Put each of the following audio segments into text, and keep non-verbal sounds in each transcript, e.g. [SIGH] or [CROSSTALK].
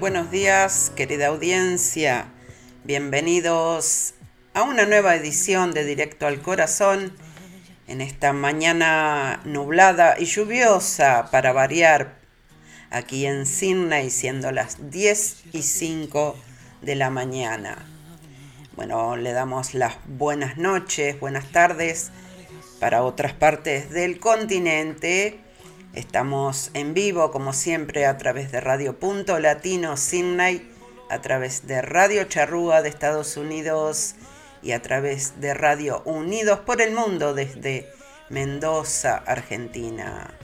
Buenos días, querida audiencia. Bienvenidos a una nueva edición de Directo al Corazón en esta mañana nublada y lluviosa para variar aquí en Sydney, siendo las 10 y 5 de la mañana. Bueno, le damos las buenas noches, buenas tardes para otras partes del continente. Estamos en vivo, como siempre, a través de Radio Punto Latino Sydney, a través de Radio Charrúa de Estados Unidos y a través de Radio Unidos por el Mundo desde Mendoza, Argentina.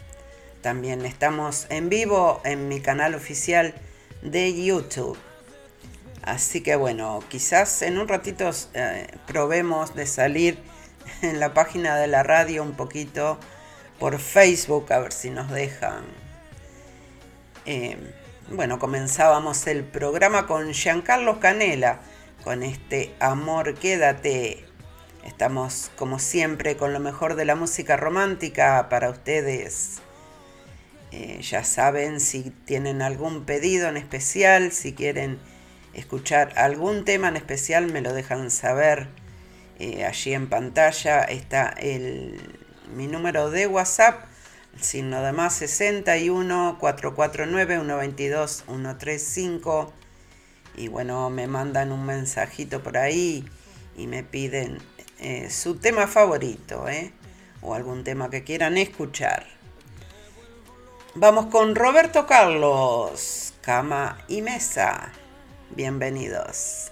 También estamos en vivo en mi canal oficial de YouTube. Así que bueno, quizás en un ratito eh, probemos de salir en la página de la radio un poquito por Facebook a ver si nos dejan. Eh, bueno, comenzábamos el programa con Giancarlo Canela, con este Amor Quédate. Estamos como siempre con lo mejor de la música romántica para ustedes. Eh, ya saben si tienen algún pedido en especial, si quieren escuchar algún tema en especial, me lo dejan saber. Eh, allí en pantalla está el, mi número de WhatsApp, signo de más 61 449 122 135. Y bueno, me mandan un mensajito por ahí y me piden eh, su tema favorito, o algún tema que quieran escuchar. Vamos con Roberto Carlos, cama y mesa. Bienvenidos.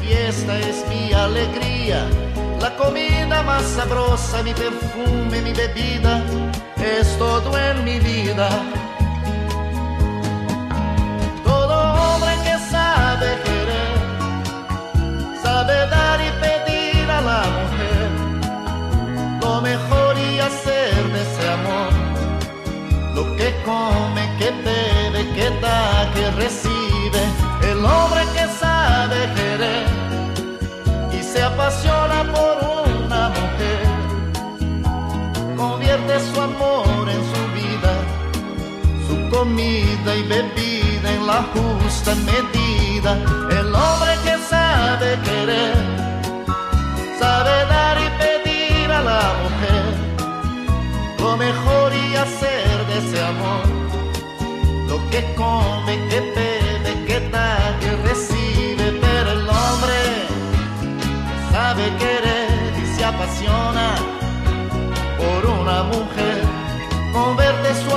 fiesta, es mi alegría. La comida más sabrosa, mi perfume, mi bebida, es todo en mi vida. Todo hombre que sabe querer, sabe dar y pedir a la mujer lo mejor y hacer de ese amor lo que come, que bebe, que da, que recibe, y bebida en la justa medida, el hombre que sabe querer, sabe dar y pedir a la mujer lo mejor y hacer de ese amor. Lo que come, que bebe, que da, que recibe, pero el hombre sabe querer y se apasiona por una mujer, convierte su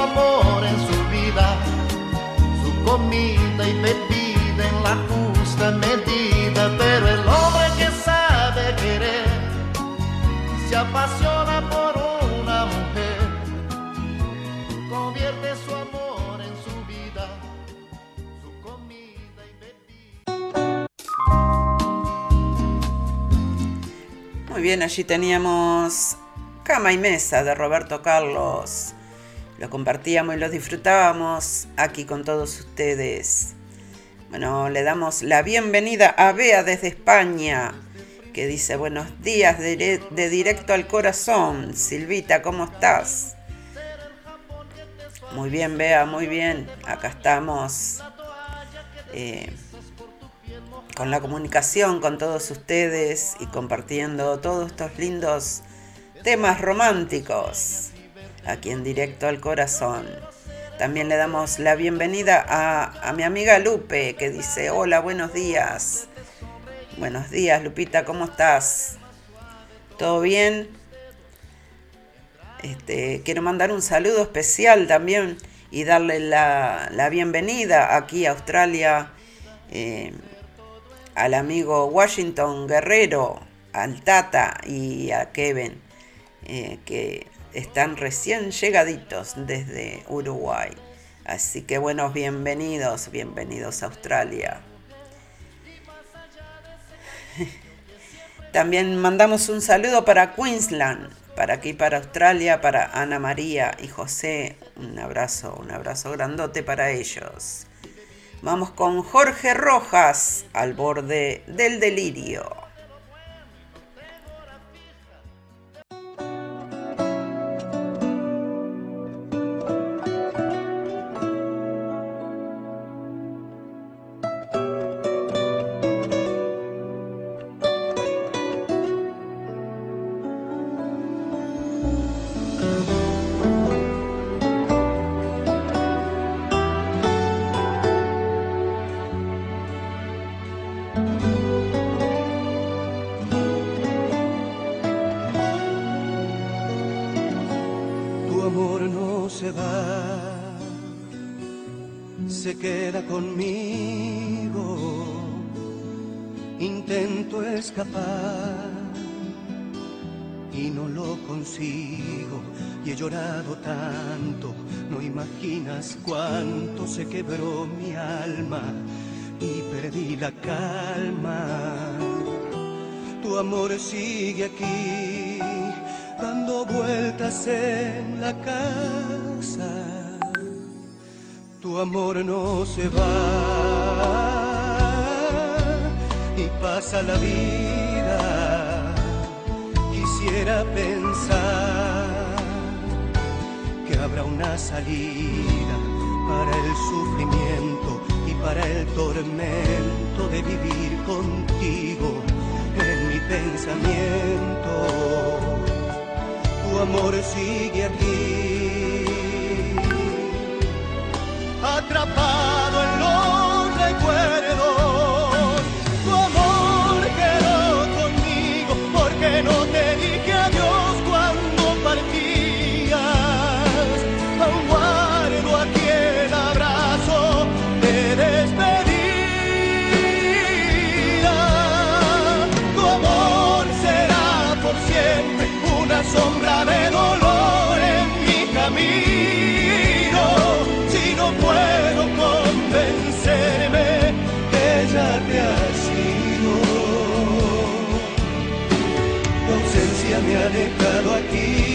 comida y bebida en la justa medida, pero el hombre que sabe querer se apasiona por una mujer convierte su amor en su vida, su comida y bebida. Muy bien, allí teníamos Cama y Mesa de Roberto Carlos. Lo compartíamos y lo disfrutábamos aquí con todos ustedes. Bueno, le damos la bienvenida a Bea desde España, que dice buenos días de, directo al corazón. Silvita, ¿cómo estás? Muy bien, Bea, muy bien. Acá estamos eh, con la comunicación con todos ustedes y compartiendo todos estos lindos temas románticos aquí en directo al corazón. También le damos la bienvenida a, mi amiga Lupe, que dice, hola, buenos días. Buenos días, Lupita, ¿cómo estás? ¿Todo bien? Este, quiero mandar un saludo especial también y darle la, bienvenida aquí a Australia eh, al amigo Washington Guerrero, al Tata y a Kevin, eh, que están recién llegaditos desde Uruguay. Así que buenos bienvenidos, bienvenidos a Australia. [LAUGHS] También mandamos un saludo para Queensland, para aquí, para Australia, para Ana María y José. Un abrazo, un abrazo grandote para ellos. Vamos con Jorge Rojas al borde del delirio. Cuánto se quebró mi alma y perdí la calma. Tu amor sigue aquí, dando vueltas en la casa. Tu amor no se va y pasa la vida. Quisiera pensar habrá una salida para el sufrimiento y para el tormento de vivir contigo en mi pensamiento. Tu amor sigue aquí, atrapado me ha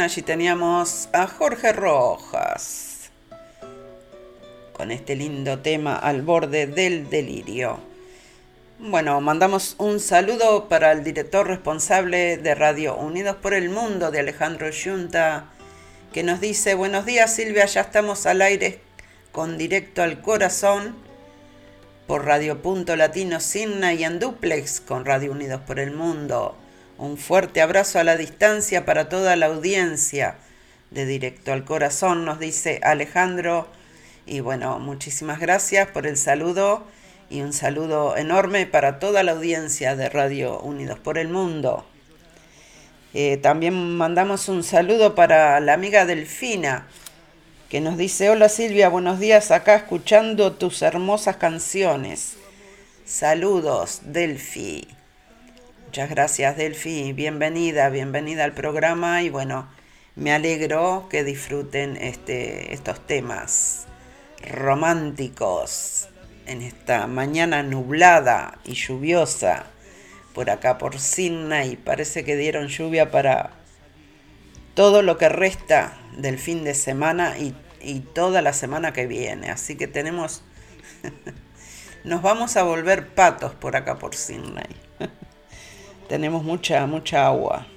Allí teníamos a Jorge Rojas con este lindo tema al borde del delirio. Bueno, mandamos un saludo para el director responsable de Radio Unidos por el Mundo de Alejandro Yunta, que nos dice, buenos días Silvia, ya estamos al aire con directo al corazón por Radio Punto Latino Signa y en duplex con Radio Unidos por el Mundo. Un fuerte abrazo a la distancia para toda la audiencia de Directo al Corazón, nos dice Alejandro. Y bueno, muchísimas gracias por el saludo y un saludo enorme para toda la audiencia de Radio Unidos por el Mundo. Eh, también mandamos un saludo para la amiga Delfina, que nos dice, hola Silvia, buenos días, acá escuchando tus hermosas canciones. Saludos, Delfi. Muchas gracias, Delfi. Bienvenida, bienvenida al programa y bueno, me alegro que disfruten este, estos temas románticos en esta mañana nublada y lluviosa por acá por Sydney. Parece que dieron lluvia para todo lo que resta del fin de semana y, y toda la semana que viene. Así que tenemos... [LAUGHS] Nos vamos a volver patos por acá por Sydney. Tenemos mucha, mucha agua.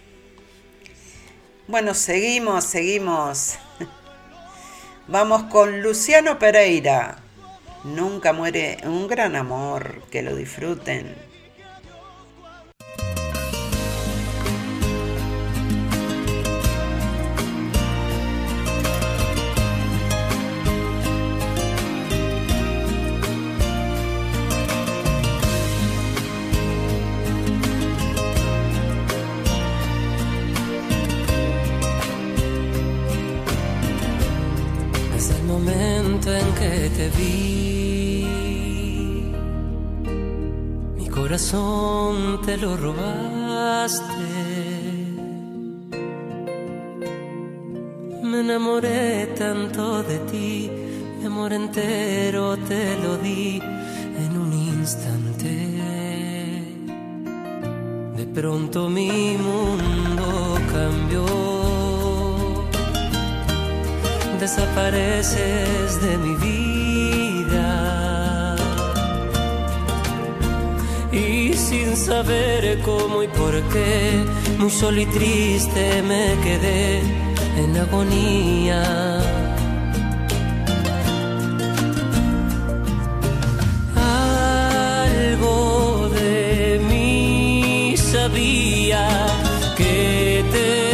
Bueno, seguimos, seguimos. Vamos con Luciano Pereira. Nunca muere un gran amor. Que lo disfruten. Te lo robaste. Me enamoré tanto de ti, mi amor entero te lo di en un instante. De pronto mi mundo cambió desapareces de mi vida. Sin saber cómo y por qué, muy solo y triste me quedé en agonía. Algo de mí sabía que te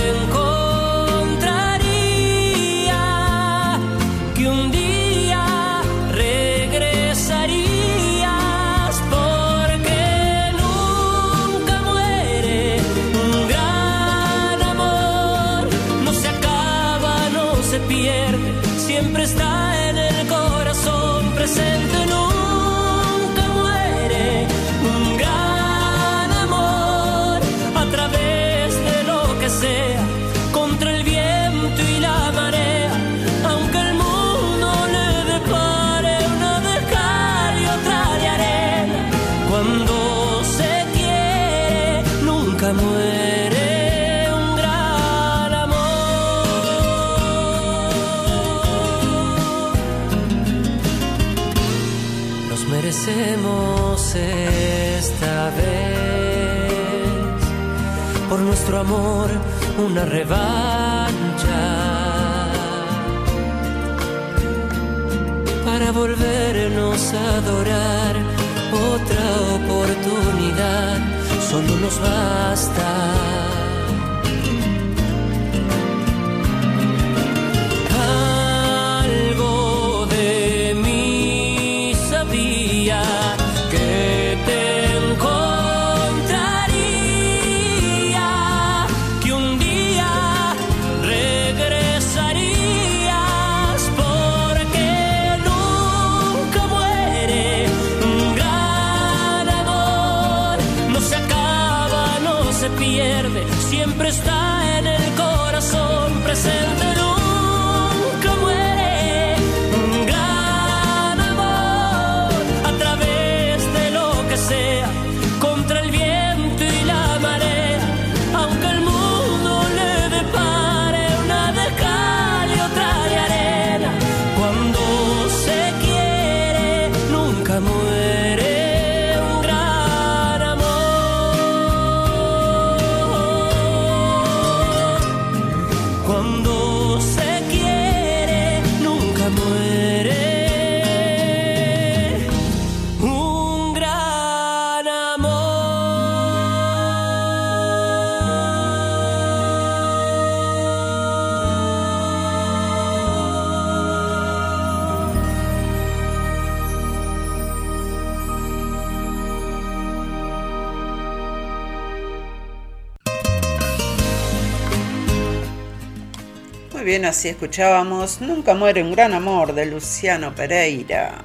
así escuchábamos Nunca muere un gran amor de Luciano Pereira.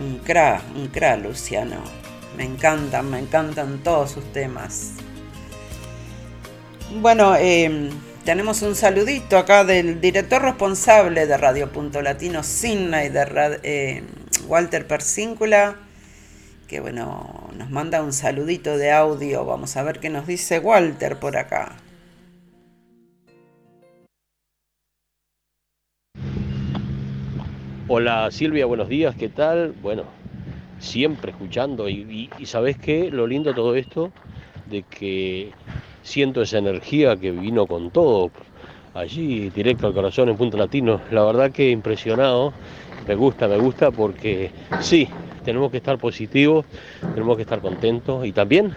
Un cra, un cra, Luciano. Me encantan, me encantan todos sus temas. Bueno, eh, tenemos un saludito acá del director responsable de Radio Punto Latino, Sydney, de Ra- eh, Walter Persíncula, que bueno, nos manda un saludito de audio. Vamos a ver qué nos dice Walter por acá. Hola Silvia, buenos días, ¿qué tal? Bueno, siempre escuchando y, sabes qué, lo lindo de todo esto, de que siento esa energía que vino con todo allí, directo al corazón en Punto Latino. La verdad que impresionado, me gusta, me gusta porque sí, tenemos que estar positivos, tenemos que estar contentos y también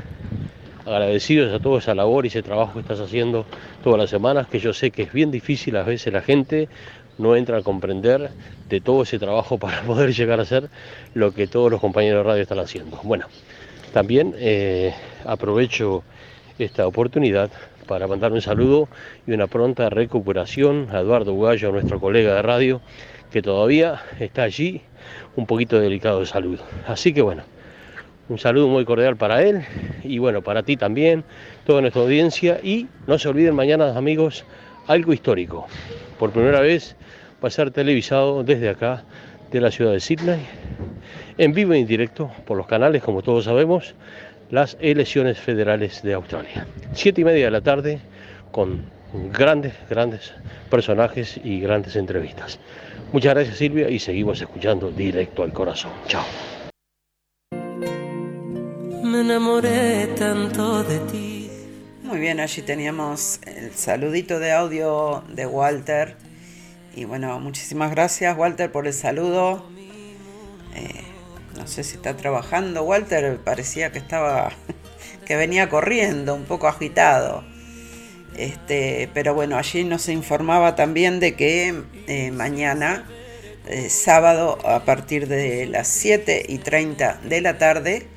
agradecidos a toda esa labor y ese trabajo que estás haciendo todas las semanas, que yo sé que es bien difícil a veces la gente no entra a comprender de todo ese trabajo para [LAUGHS] poder llegar a ser lo que todos los compañeros de radio están haciendo. Bueno, también eh, aprovecho esta oportunidad para mandar un saludo y una pronta recuperación a Eduardo Ugallo, nuestro colega de radio, que todavía está allí un poquito delicado de salud. Así que bueno, un saludo muy cordial para él y bueno, para ti también, toda nuestra audiencia y no se olviden mañana amigos, algo histórico. Por primera vez va a ser televisado desde acá, de la ciudad de Sydney, en vivo y en directo por los canales, como todos sabemos, las elecciones federales de Australia. Siete y media de la tarde con grandes, grandes personajes y grandes entrevistas. Muchas gracias Silvia y seguimos escuchando directo al corazón. Chao. Me enamoré tanto de ti. Muy bien, allí teníamos el saludito de audio de Walter. Y bueno, muchísimas gracias Walter por el saludo. Eh, no sé si está trabajando. Walter parecía que estaba, [LAUGHS] que venía corriendo, un poco agitado. Este, pero bueno, allí nos informaba también de que eh, mañana, eh, sábado, a partir de las 7 y 30 de la tarde,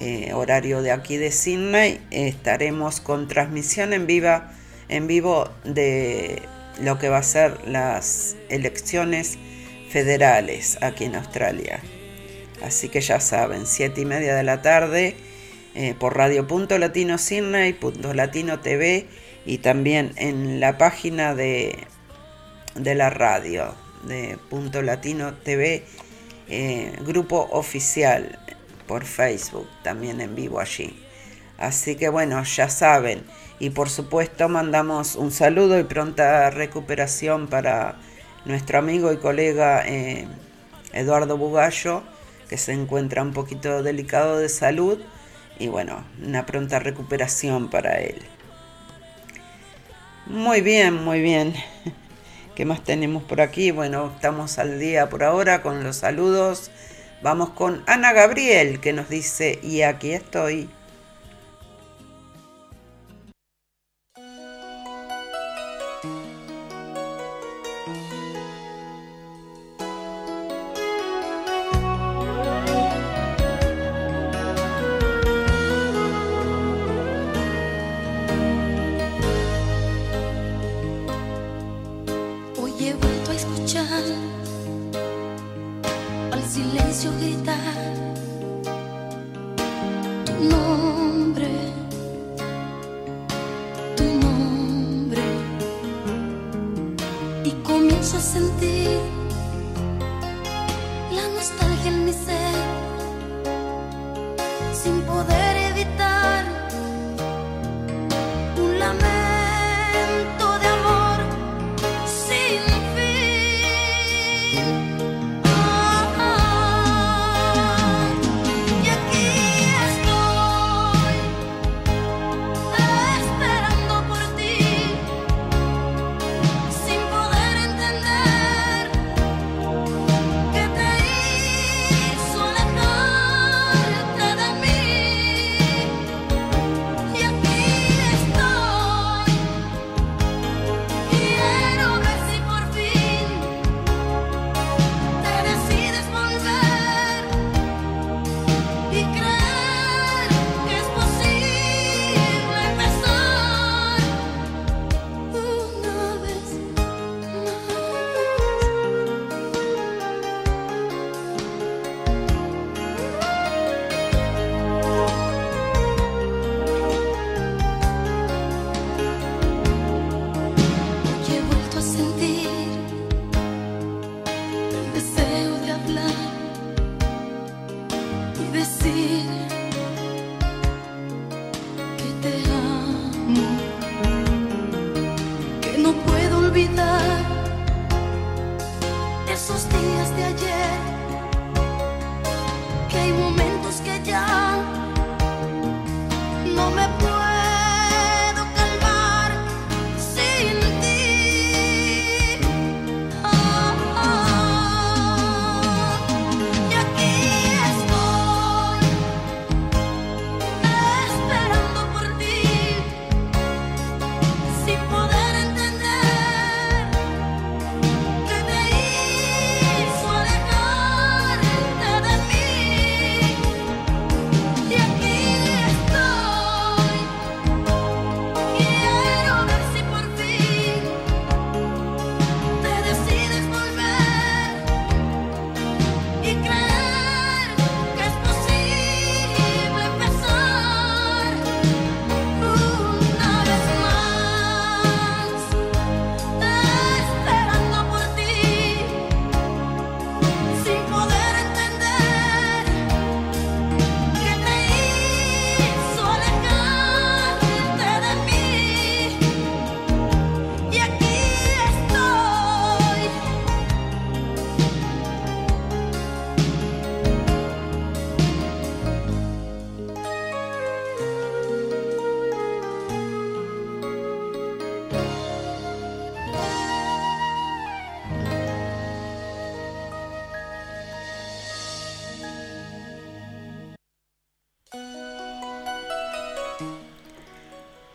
eh, horario de aquí de Sydney, estaremos con transmisión en, viva, en vivo de lo que va a ser las elecciones federales aquí en Australia. Así que ya saben, 7 y media de la tarde eh, por Radio Punto Latino Sydney, Punto Latino TV y también en la página de, de la radio de Punto Latino TV, eh, grupo oficial por Facebook, también en vivo allí. Así que bueno, ya saben. Y por supuesto mandamos un saludo y pronta recuperación para nuestro amigo y colega eh, Eduardo Bugallo, que se encuentra un poquito delicado de salud. Y bueno, una pronta recuperación para él. Muy bien, muy bien. [LAUGHS] ¿Qué más tenemos por aquí? Bueno, estamos al día por ahora con los saludos. Vamos con Ana Gabriel que nos dice, y aquí estoy.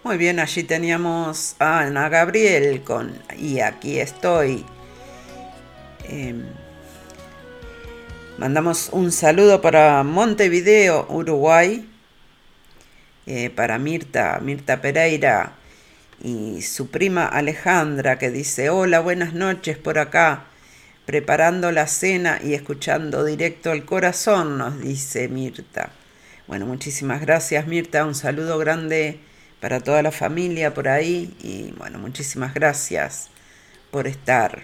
Muy bien, allí teníamos a Ana Gabriel con Y aquí estoy. Em, mandamos un saludo para Montevideo, Uruguay, eh, para Mirta, Mirta Pereira y su prima Alejandra que dice, hola, buenas noches por acá, preparando la cena y escuchando directo al corazón, nos dice Mirta. Bueno, muchísimas gracias Mirta, un saludo grande para toda la familia por ahí y bueno, muchísimas gracias por estar.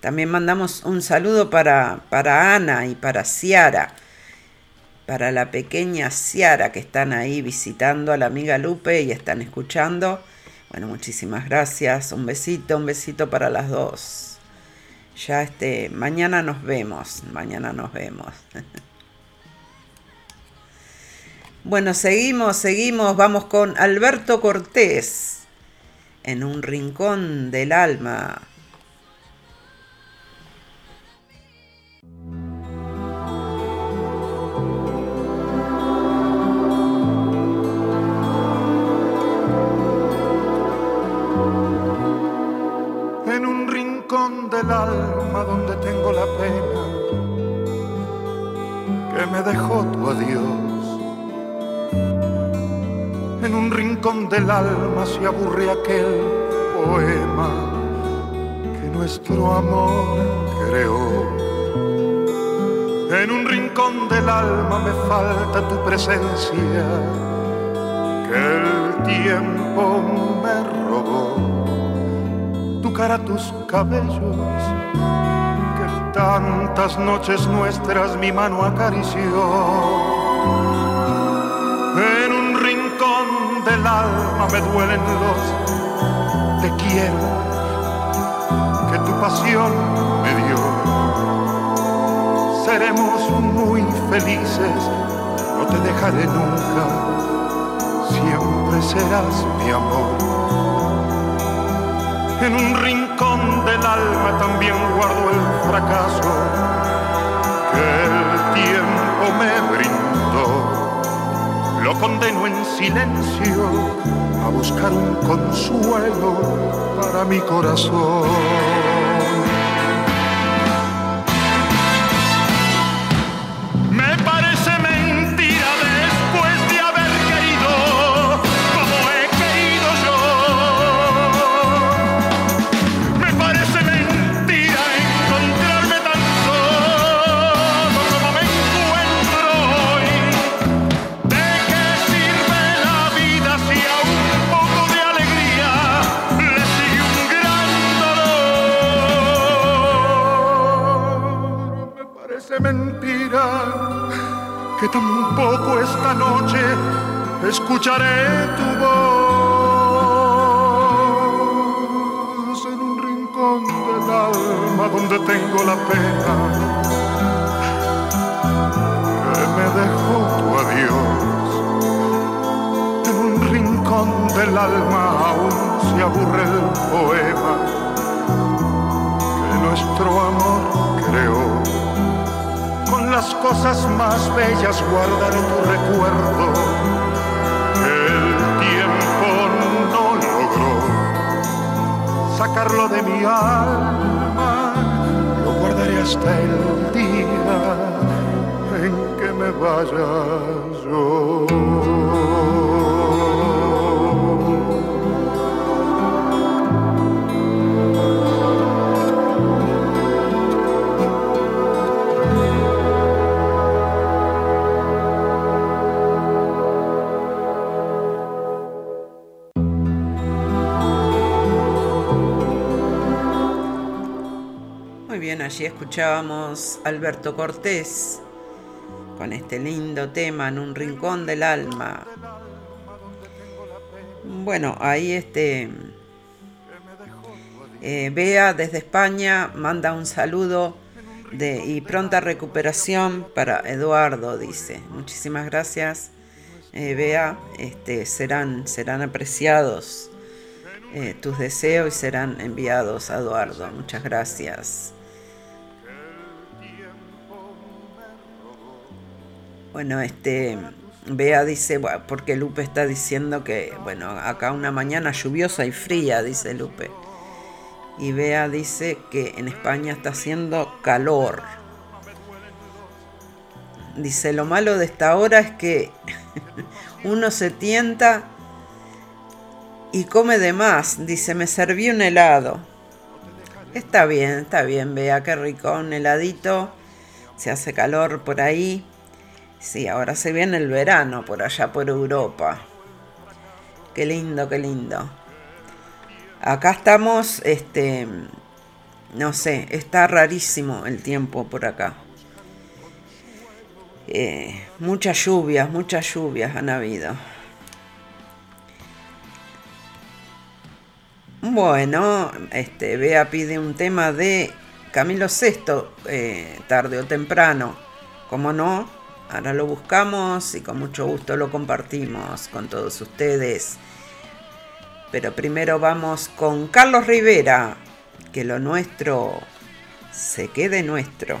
También mandamos un saludo para, para Ana y para Ciara, para la pequeña Ciara que están ahí visitando a la amiga Lupe y están escuchando. Bueno, muchísimas gracias, un besito, un besito para las dos. Ya este, mañana nos vemos, mañana nos vemos. [LAUGHS] Bueno, seguimos, seguimos, vamos con Alberto Cortés en un rincón del alma. en un rincón del alma donde tengo la pena que me dejó tu adiós. En un rincón del alma se aburre aquel poema que nuestro amor creó. En un rincón del alma me falta tu presencia que el tiempo me robó tu tocara tus cabellos que tantas noches nuestras mi mano acarició. Del alma me duelen los te quiero que tu pasión me dio. Seremos muy felices, no te dejaré nunca, siempre serás mi amor en un rincón del alma también guardo el fracaso que el tiempo me brindó. Lo condeno en silencio a buscar un consuelo para mi corazón. Escucharé tu voz en un rincón del alma donde tengo la pena que me dejó tu adiós. En un rincón del alma aún se aburre el poema que nuestro amor creó las cosas más bellas guardaré tu recuerdo. Sacarlo de mi alma, lo guardaré hasta el día en que me vaya yo. Escuchábamos Alberto Cortés con este lindo tema en un rincón del alma. Bueno, ahí este eh, Bea desde España manda un saludo y pronta recuperación para Eduardo, dice. Muchísimas gracias, eh, Bea. Este, serán, serán apreciados eh, tus deseos y serán enviados a Eduardo. Muchas gracias. Bueno, este, Bea dice, porque Lupe está diciendo que, bueno, acá una mañana lluviosa y fría, dice Lupe. Y Bea dice que en España está haciendo calor. Dice, lo malo de esta hora es que [LAUGHS] uno se tienta y come de más. Dice, me serví un helado. Está bien, está bien, Bea, qué rico, un heladito. Se hace calor por ahí. Sí, ahora se viene el verano por allá por Europa. Qué lindo, qué lindo. Acá estamos, este, no sé, está rarísimo el tiempo por acá. Eh, muchas lluvias, muchas lluvias han habido. Bueno, este, Bea pide un tema de Camilo VI, eh, tarde o temprano. ¿Cómo no? Ahora lo buscamos y con mucho gusto lo compartimos con todos ustedes. Pero primero vamos con Carlos Rivera, que lo nuestro se quede nuestro.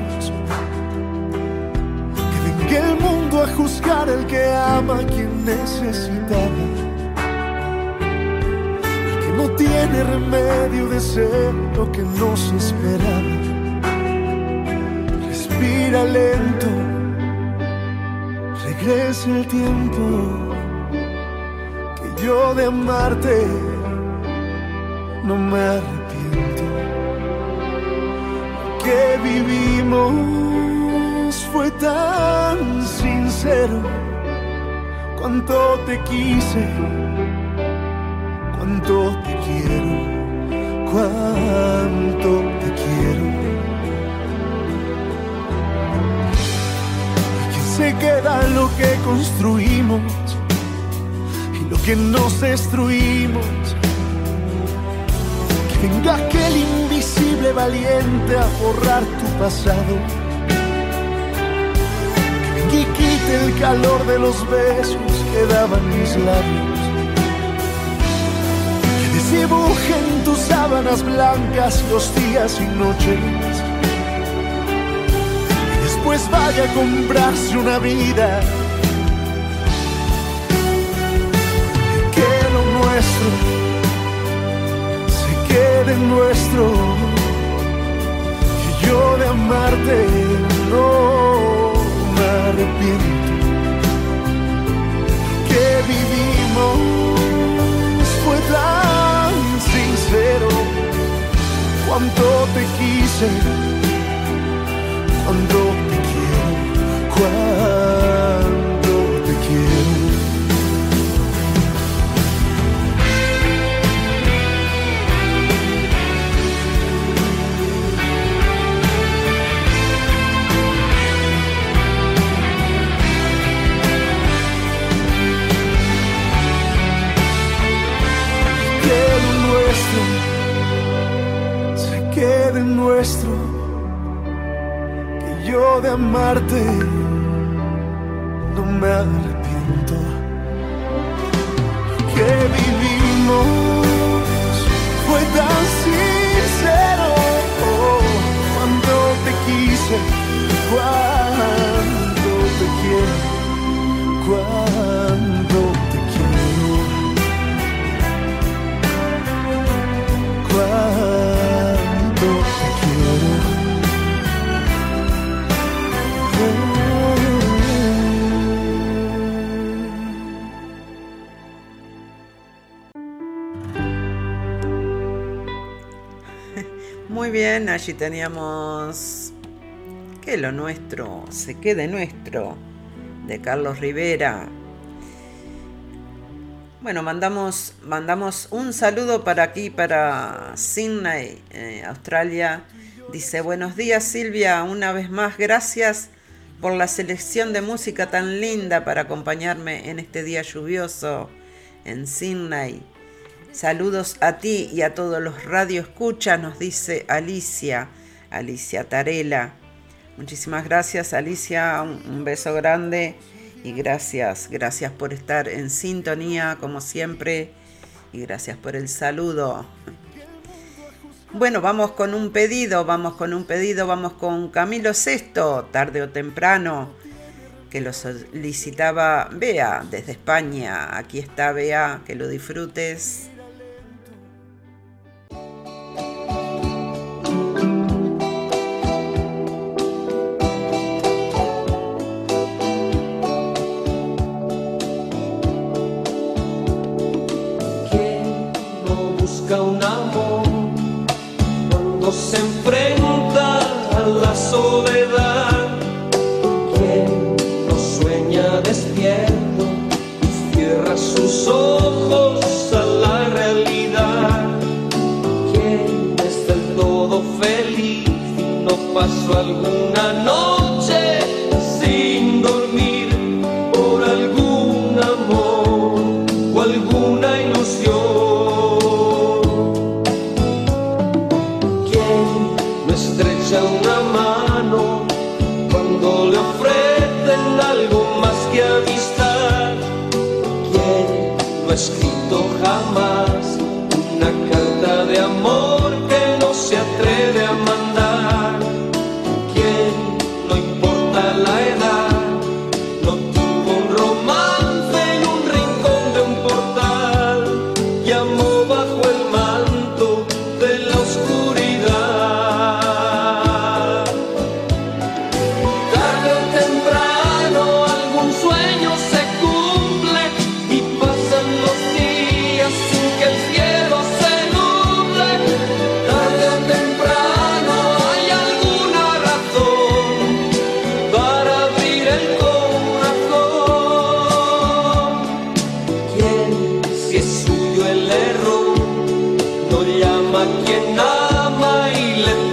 El mundo a juzgar el que ama a quien necesitaba. El que no tiene remedio de ser lo que nos esperaba. Respira lento, regresa el tiempo que yo de amarte no me arrepiento. Que vivimos fue tan sincero. Cuánto te quise, cuánto te quiero, cuánto te quiero. Y que se queda lo que construimos y lo que nos destruimos. Que venga aquel invisible valiente a borrar tu pasado. El calor de los besos que daban mis labios. Que desdibuje en tus sábanas blancas los días y noches. Y después vaya a comprarse una vida. Que lo nuestro se quede nuestro. Que yo de amarte no arrepiento. Que vivimos fue tan sincero. Cuánto te quise, amarte allí teníamos que lo nuestro se quede nuestro de Carlos Rivera. Bueno, mandamos, mandamos un saludo para aquí, para Sydney, eh, Australia. Dice, buenos días Silvia, una vez más gracias por la selección de música tan linda para acompañarme en este día lluvioso en Sydney. Saludos a ti y a todos los radioescuchas, nos dice Alicia, Alicia Tarela. Muchísimas gracias Alicia, un, beso grande y gracias, gracias por estar en sintonía como siempre y gracias por el saludo. Bueno, vamos con un pedido, vamos con un pedido, vamos con Camilo Sesto, tarde o temprano, que lo solicitaba Bea desde España. Aquí está Bea, que lo disfrutes. Se enfrenta a la soledad? ¿Quién no sueña despierto y cierra sus ojos a la realidad? ¿Quién es del todo feliz no pasó alguna no llama quien ama y le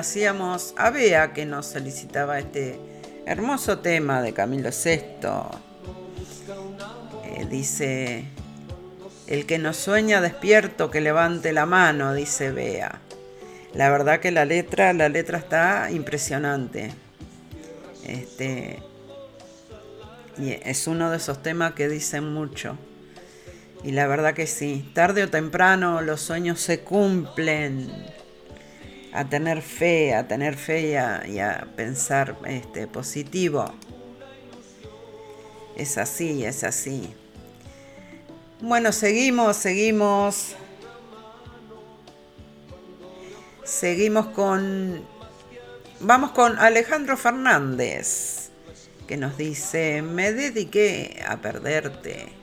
complacíamos a Bea que nos solicitaba este hermoso tema de Camilo VI. Eh, dice, el que nos sueña despierto que levante la mano, dice Bea. La verdad que la letra, la letra está impresionante. Este, y es uno de esos temas que dicen mucho. Y la verdad que sí, tarde o temprano los sueños se cumplen a tener fe, a tener fe y a, pensar este, positivo. Es así, es así. Bueno, seguimos, seguimos. Seguimos con... Vamos con Alejandro Fernández, que nos dice, me dediqué a perderte.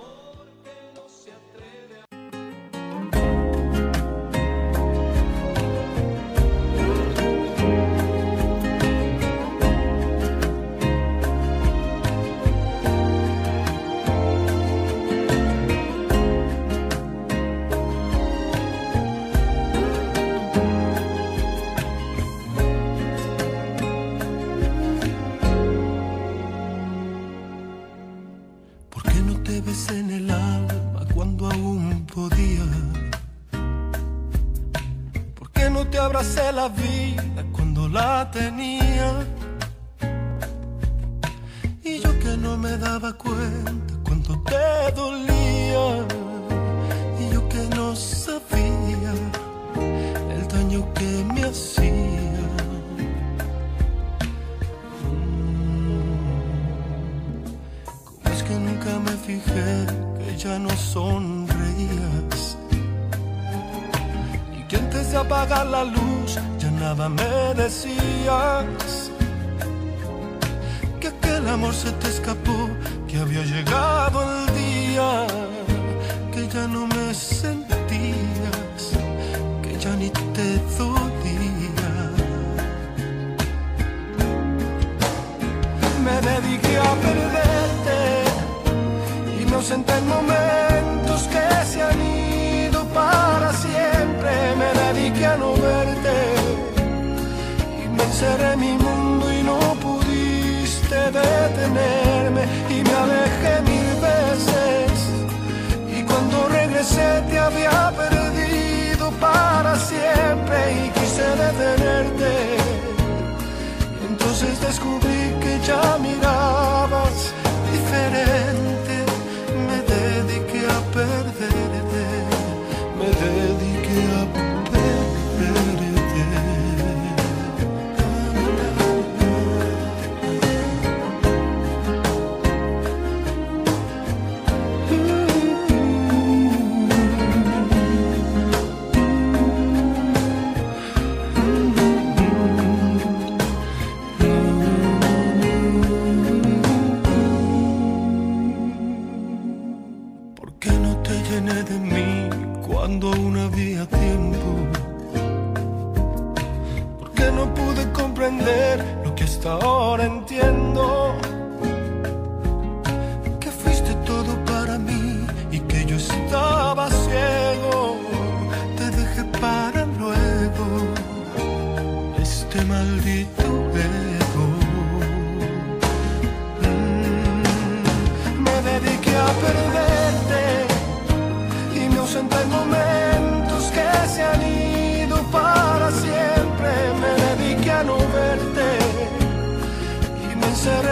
me dediqué a perderte, inocente en momentos que se han ido para siempre, me dediqué a no verte y me encerré en mi mundo y no pudiste detenerme. Y me alejé mil veces y cuando regresé te había perdido para siempre y quise detenerte entonces descubrí que ya mirabas comprender lo que hasta ahora entiendo?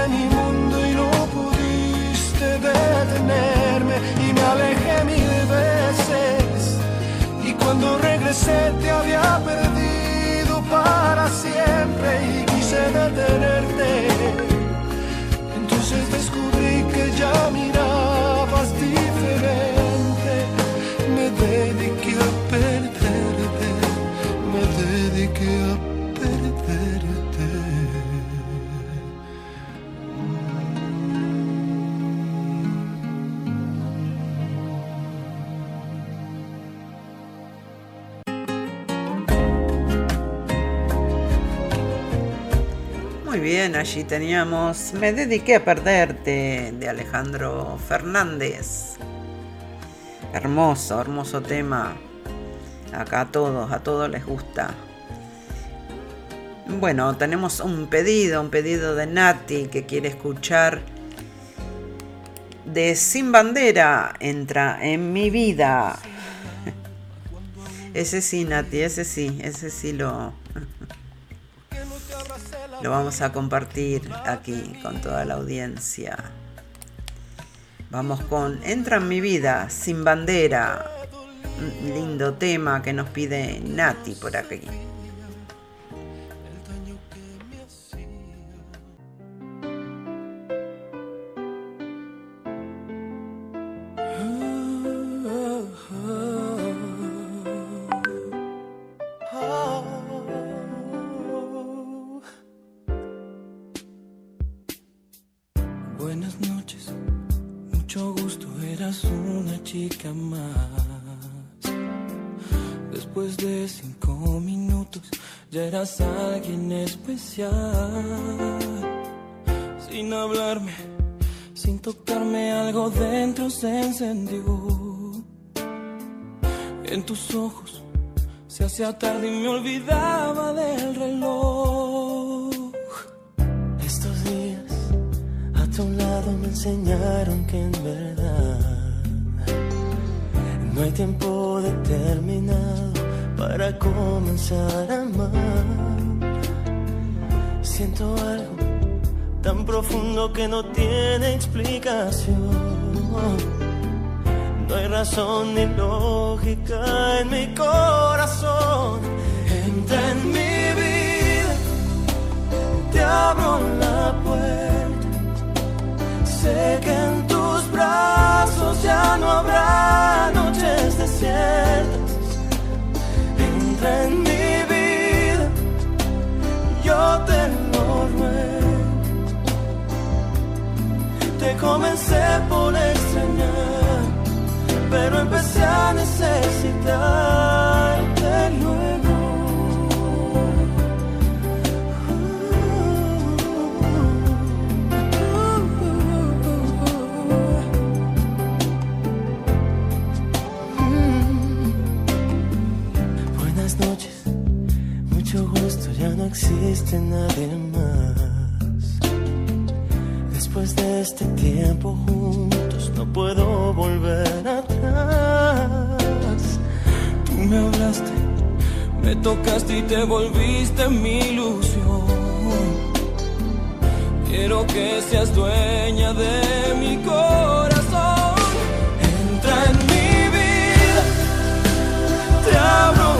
Mi mundo y no pudiste detenerme y me alejé mil veces y cuando regresé te había perdido para siempre y quise detenerte. Entonces descubrí que ya mirabas allí teníamos Me dediqué a perderte de Alejandro Fernández. Hermoso, hermoso tema. Acá a todos, a todos les gusta. Bueno, tenemos un pedido, un pedido de Nati que quiere escuchar de Sin Bandera, entra en mi vida. [LAUGHS] Ese sí, Nati, ese sí, ese sí lo, [LAUGHS] lo vamos a compartir aquí con toda la audiencia. Vamos con Entra en mi vida, sin bandera. Un lindo tema que nos pide Nati por aquí. Se encendió. En tus ojos se hacía tarde y me olvidaba del reloj. Estos días a tu lado me enseñaron que en verdad no hay tiempo determinado para comenzar a amar. Siento algo tan profundo que no tiene explicación. No hay razón ni lógica en mi corazón. Entra en mi vida, te abro la puerta. Sé que en tus brazos ya no habrá noches desiertas. Entra en mi vida, yo te lo ruego. Te comencé por pero empecé a necesitarte luego. Uh, uh, uh, mm. Buenas noches, mucho gusto, ya no existe nadie más después de este tiempo juntos no puedo volver atrás. Tú me hablaste, me tocaste y te volviste mi ilusión. Quiero que seas dueña de mi corazón. Entra en mi vida, te abro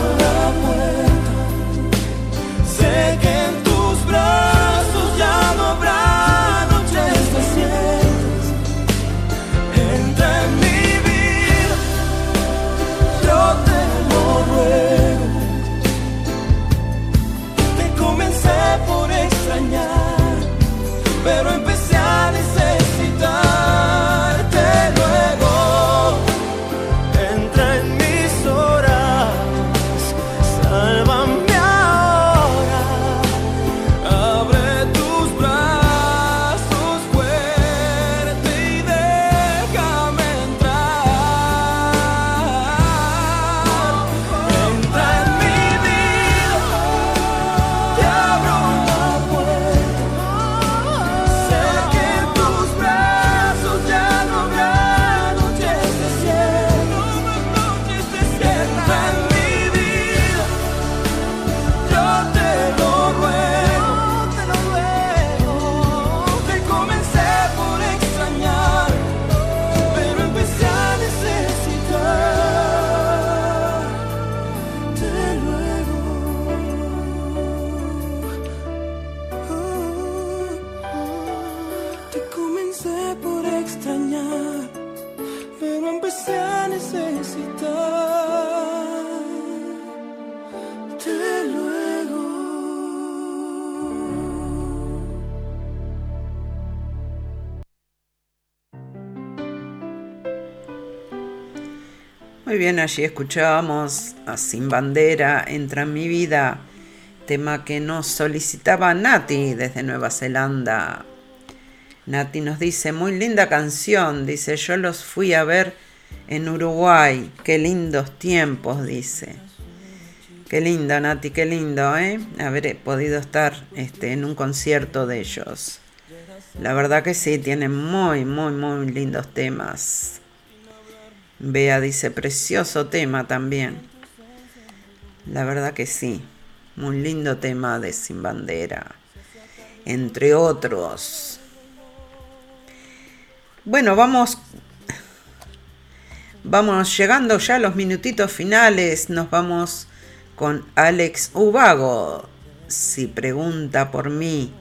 allí escuchábamos a Sin Bandera, Entra en mi vida, tema que nos solicitaba Nati desde Nueva Zelanda. Nati nos dice, muy linda canción, dice, yo los fui a ver en Uruguay, qué lindos tiempos, dice. Qué lindo, Nati, qué lindo, ¿eh? Haber podido estar este, en un concierto de ellos. La verdad que sí, tienen muy, muy, muy lindos temas. Bea dice, precioso tema también. La verdad que sí, muy lindo tema de Sin Bandera, entre otros. Bueno, vamos, vamos llegando ya a los minutitos finales, nos vamos con Alex Ubago, si pregunta por mí.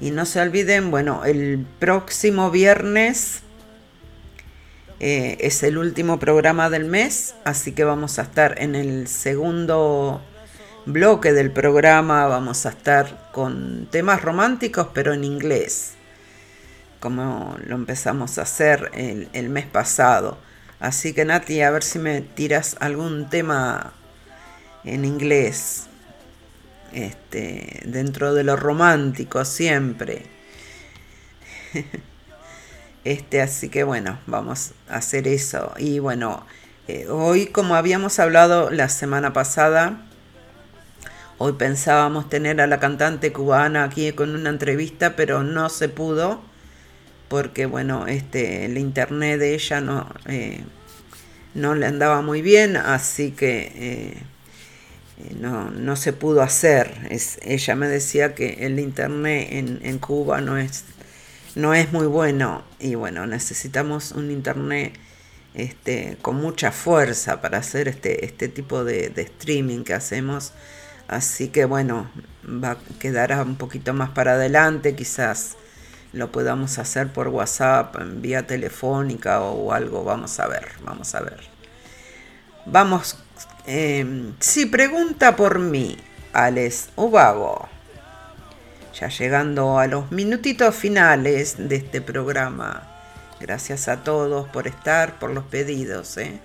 Y no se olviden, bueno, el próximo viernes eh, es el último programa del mes, así que vamos a estar en el segundo bloque del programa, vamos a estar con temas románticos, pero en inglés, como lo empezamos a hacer el, el mes pasado. Así que Nati, a ver si me tiras algún tema en inglés, este, dentro de lo romántico siempre. [LAUGHS] Este, así que bueno, vamos a hacer eso. Y bueno, eh, hoy como habíamos hablado la semana pasada, hoy pensábamos tener a la cantante cubana aquí con una entrevista, pero no se pudo porque bueno, este, el internet de ella no, eh, no le andaba muy bien, así que eh, no, no, se pudo hacer. Es, ella me decía que el internet en, en Cuba no es no es muy bueno y bueno, necesitamos un internet este, con mucha fuerza para hacer este, este tipo de, streaming que hacemos. Así que bueno, va a quedar un poquito más para adelante, quizás lo podamos hacer por WhatsApp, en vía telefónica o algo, vamos a ver, vamos a ver. Vamos, eh, si pregunta por mí, Alex Ubago ya llegando a los minutitos finales de este programa. Gracias a todos por estar, por los pedidos. ¿eh?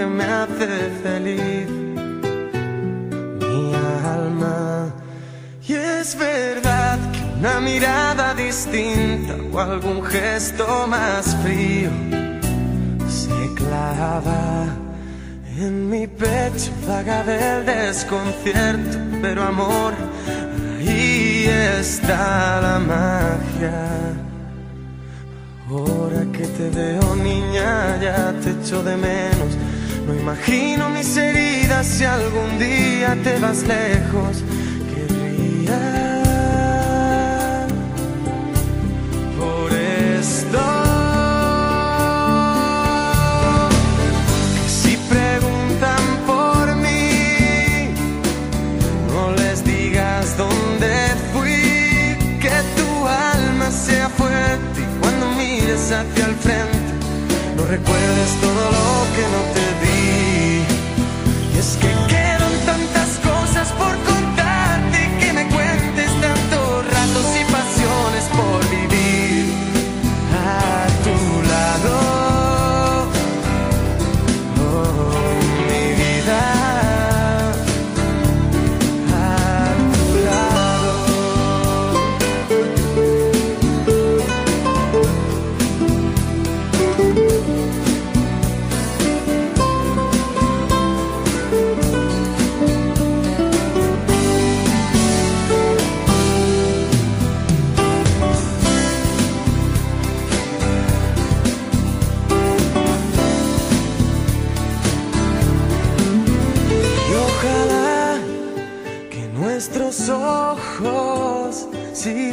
Que me hace feliz. Mi alma. Y es verdad que una mirada distinta o algún gesto más frío se clava en mi pecho, vaga del desconcierto, pero amor, ahí está la magia. Ahora que te veo niña, ya te echo de menos. No imagino mis heridas si algún día te vas lejos. Querría por esto. Si preguntan por mí, no les digas dónde fui, que tu alma sea fuerte y cuando mires hacia el frente, recuerdes todo lo que no te di.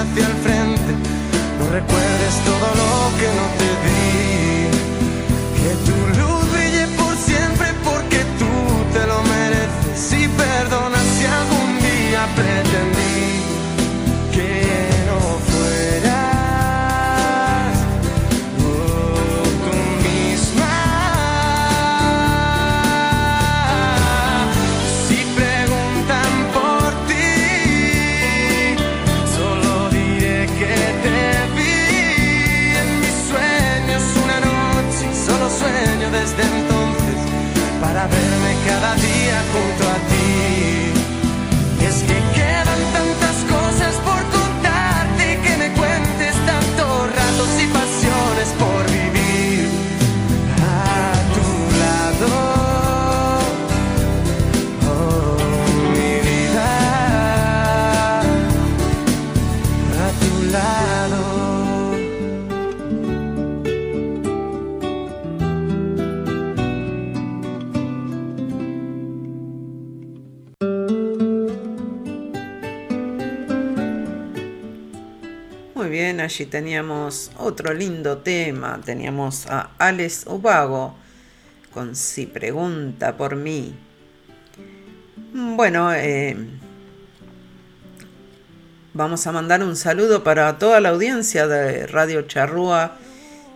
Hacia el frente, no recuerdes todo lo que no día Allí teníamos otro lindo tema. Teníamos a Alex Ubago con Si pregunta por mí. Bueno, eh, vamos a mandar un saludo para toda la audiencia de Radio Charrúa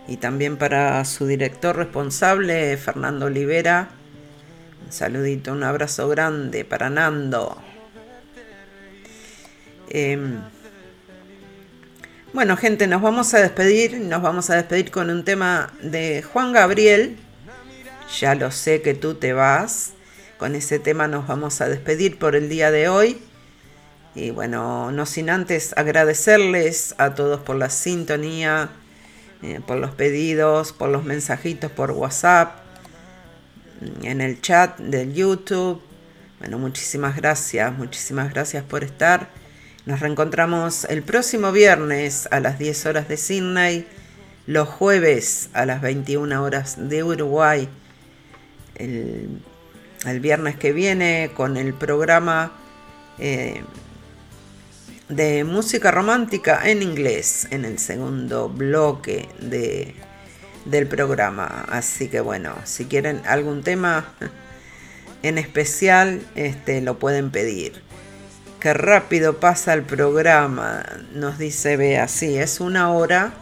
y también para su director responsable, Fernando Olivera. Un saludito, un abrazo grande para Nando. Em, bueno, gente, nos vamos a despedir. Nos vamos a despedir con un tema de Juan Gabriel. Ya lo sé que tú te vas. Con ese tema nos vamos a despedir por el día de hoy. Y bueno, no sin antes agradecerles a todos por la sintonía, eh, por los pedidos, por los mensajitos por WhatsApp, en el chat del YouTube, Bueno, muchísimas gracias, muchísimas gracias por estar. Nos reencontramos el próximo viernes a las 10 horas de Sydney, los jueves a las 21 horas de Uruguay, el, viernes que viene con el programa eh, de música romántica en inglés en el segundo bloque de, del programa. Así que bueno, si quieren algún tema en especial, este, lo pueden pedir. Qué rápido pasa el programa, nos dice Bea. Sí, es una hora.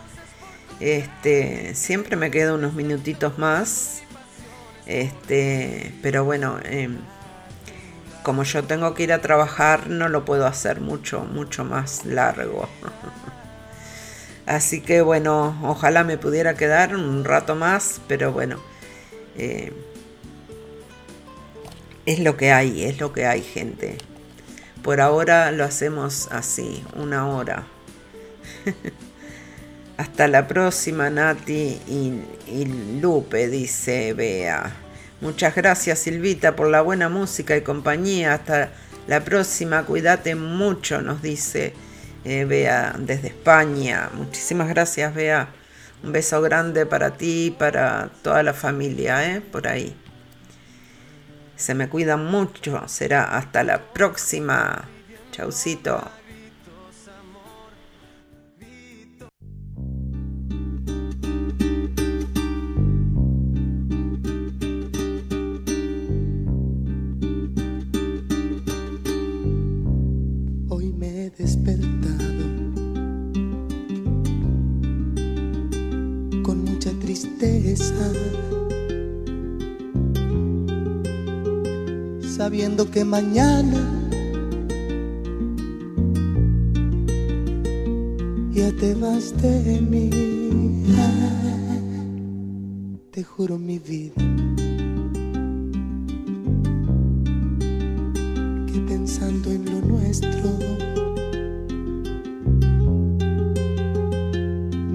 Este, siempre me quedo unos minutitos más. Este, pero bueno, em, como yo tengo que ir a trabajar, no lo puedo hacer mucho, mucho más largo. [LAUGHS] Así que bueno, ojalá me pudiera quedar un rato más, pero bueno, eh, es lo que hay, es lo que hay, gente. Por ahora lo hacemos así, una hora. [LAUGHS] Hasta la próxima, Nati y, Lupe, dice Bea. Muchas gracias Silvita por la buena música y compañía. Hasta la próxima. Cuídate mucho, nos dice eh, Bea desde España. Muchísimas gracias, Bea. Un beso grande para ti y para toda la familia, ¿eh? Por ahí. Se me cuidan mucho. Será hasta la próxima. Chaucito. Sabiendo que mañana ya te vas de mí. Te juro mi vida. que Pensando en lo nuestro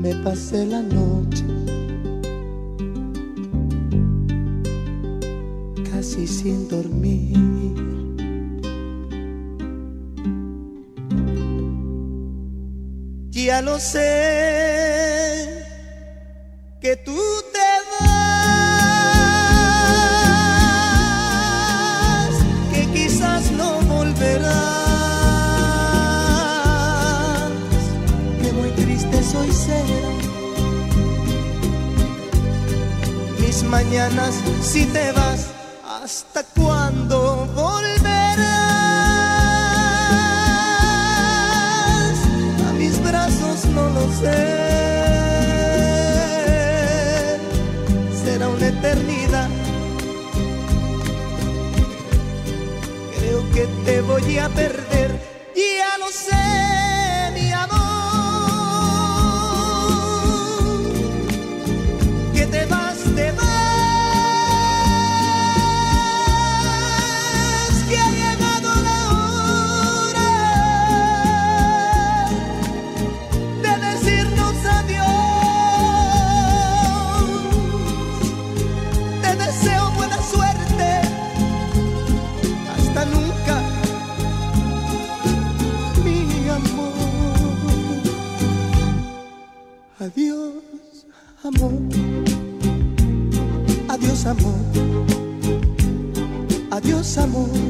me pasé la noche casi sin dormir. Ya lo sé que tú te vas, que quizás no volverás, que muy triste soy ser. Mis mañanas si te vas, ¿hasta que te voy a perder. Adiós, amor.